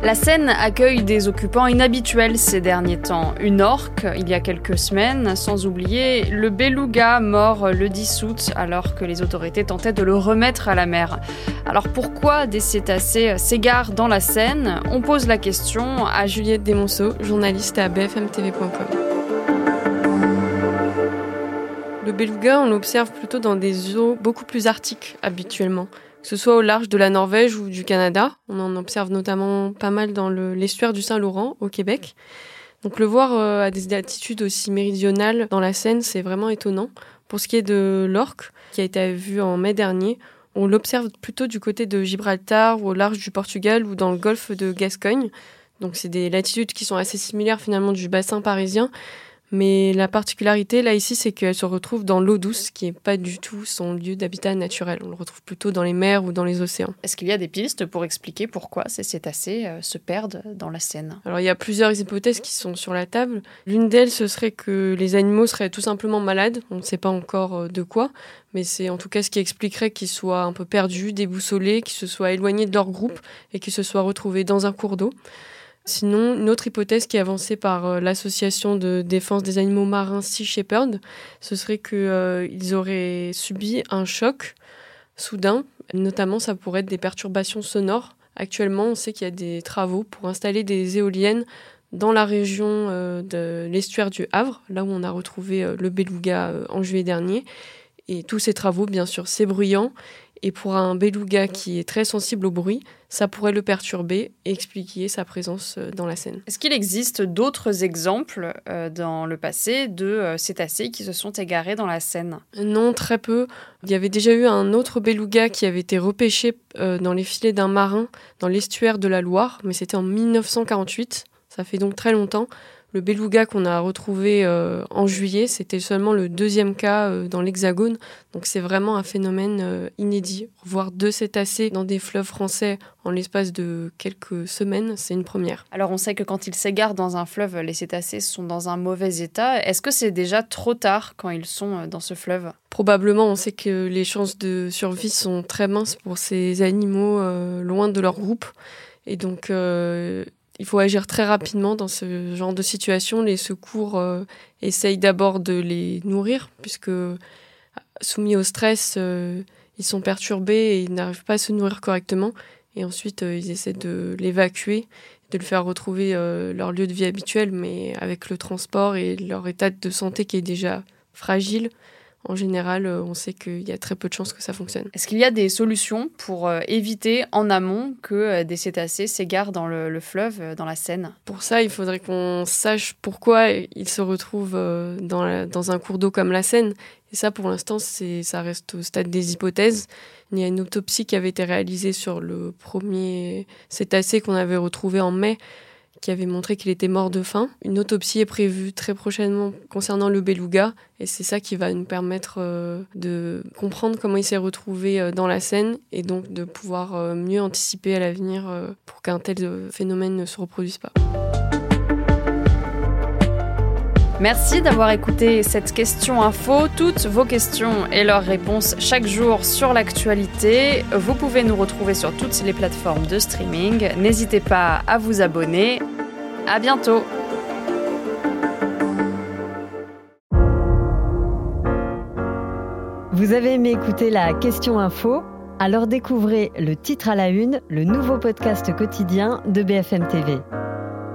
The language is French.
La Seine accueille des occupants inhabituels ces derniers temps. Une orque, il y a quelques semaines, sans oublier le beluga mort le 10 août alors que les autorités tentaient de le remettre à la mer. Alors pourquoi des cétacés s'égarent dans la Seine On pose la question à Juliette Desmonceaux, journaliste à bfmtv.com. Le beluga, on l'observe plutôt dans des eaux beaucoup plus arctiques habituellement que ce soit au large de la Norvège ou du Canada. On en observe notamment pas mal dans l'estuaire du Saint-Laurent au Québec. Donc le voir euh, à des altitudes aussi méridionales dans la Seine, c'est vraiment étonnant. Pour ce qui est de l'orque, qui a été vu en mai dernier, on l'observe plutôt du côté de Gibraltar ou au large du Portugal ou dans le golfe de Gascogne. Donc c'est des latitudes qui sont assez similaires finalement du bassin parisien, mais la particularité là ici, c'est qu'elle se retrouve dans l'eau douce, qui n'est pas du tout son lieu d'habitat naturel. On le retrouve plutôt dans les mers ou dans les océans. Est-ce qu'il y a des pistes pour expliquer pourquoi ces cétacés euh, se perdent dans la Seine? Alors il y a plusieurs hypothèses qui sont sur la table. L'une d'elles, ce serait que les animaux seraient tout simplement malades. On ne sait pas encore euh, de quoi, mais c'est en tout cas ce qui expliquerait qu'ils soient un peu perdus, déboussolés, qu'ils se soient éloignés de leur groupe et qu'ils se soient retrouvés dans un cours d'eau. Sinon, une autre hypothèse qui est avancée par euh, l'association de défense des animaux marins Sea Shepherd, ce serait qu'ils euh, auraient subi un choc soudain. Notamment, ça pourrait être des perturbations sonores. Actuellement, on sait qu'il y a des travaux pour installer des éoliennes dans la région euh, de l'estuaire du Havre, là où on a retrouvé le beluga en juillet dernier. Et tous ces travaux, bien sûr, c'est bruyant et pour un beluga qui est très sensible au bruit, ça pourrait le perturber et expliquer sa présence euh, dans la scène. Est-ce qu'il existe d'autres exemples euh, dans le passé de euh, cétacés qui se sont égarés dans la Seine Non, très peu. Il y avait déjà eu un autre beluga qui avait été repêché dans les filets d'un marin dans l'estuaire de la Loire, mais c'était en 1948. Ça fait donc très longtemps. Le beluga qu'on a retrouvé euh, en juillet, c'était seulement le deuxième cas euh, dans l'Hexagone. Donc c'est vraiment un phénomène euh, inédit. Voir deux cétacés dans des fleuves français en l'espace de quelques semaines, c'est une première. Alors on sait que quand ils s'égarent dans un fleuve, les cétacés sont dans un mauvais état. Est-ce que c'est déjà trop tard quand ils sont dans ce fleuve? Probablement, on sait que les chances de survie sont très minces pour ces animaux loin de leur groupe. Et donc, il faut agir très rapidement dans ce genre de situation. Les secours euh, essayent d'abord de les nourrir, puisque soumis au stress, euh, ils sont perturbés et ils n'arrivent pas à se nourrir correctement. Et ensuite, euh, ils essaient de l'évacuer, de le faire retrouver leur lieu de vie habituel, mais avec le transport et leur état de santé qui est déjà fragile, en général, euh, on sait qu'il y a très peu de chances que ça fonctionne. Est-ce qu'il y a des solutions pour euh, éviter en amont que euh, des cétacés s'égarent dans le, fleuve, dans la Seine? Pour ça, il faudrait qu'on sache pourquoi ils se retrouvent dans, dans un cours d'eau comme la Seine. Et ça, pour l'instant, ça reste au stade des hypothèses. Il y a une autopsie qui avait été réalisée sur le premier cétacé qu'on avait retrouvé en mai qui avait montré qu'il était mort de faim. Une autopsie est prévue très prochainement concernant le beluga et c'est ça qui va nous permettre euh, de comprendre comment il s'est retrouvé euh, dans la scène et donc de pouvoir euh, mieux anticiper à l'avenir pour qu'un tel phénomène ne se reproduise pas. Merci d'avoir écouté cette question info. Toutes vos questions et leurs réponses chaque jour sur l'actualité. Vous pouvez nous retrouver sur toutes les plateformes de streaming. N'hésitez pas à vous abonner. À bientôt. Vous avez aimé écouter la question info? Alors découvrez le titre à la une, le nouveau podcast quotidien de BFM TV.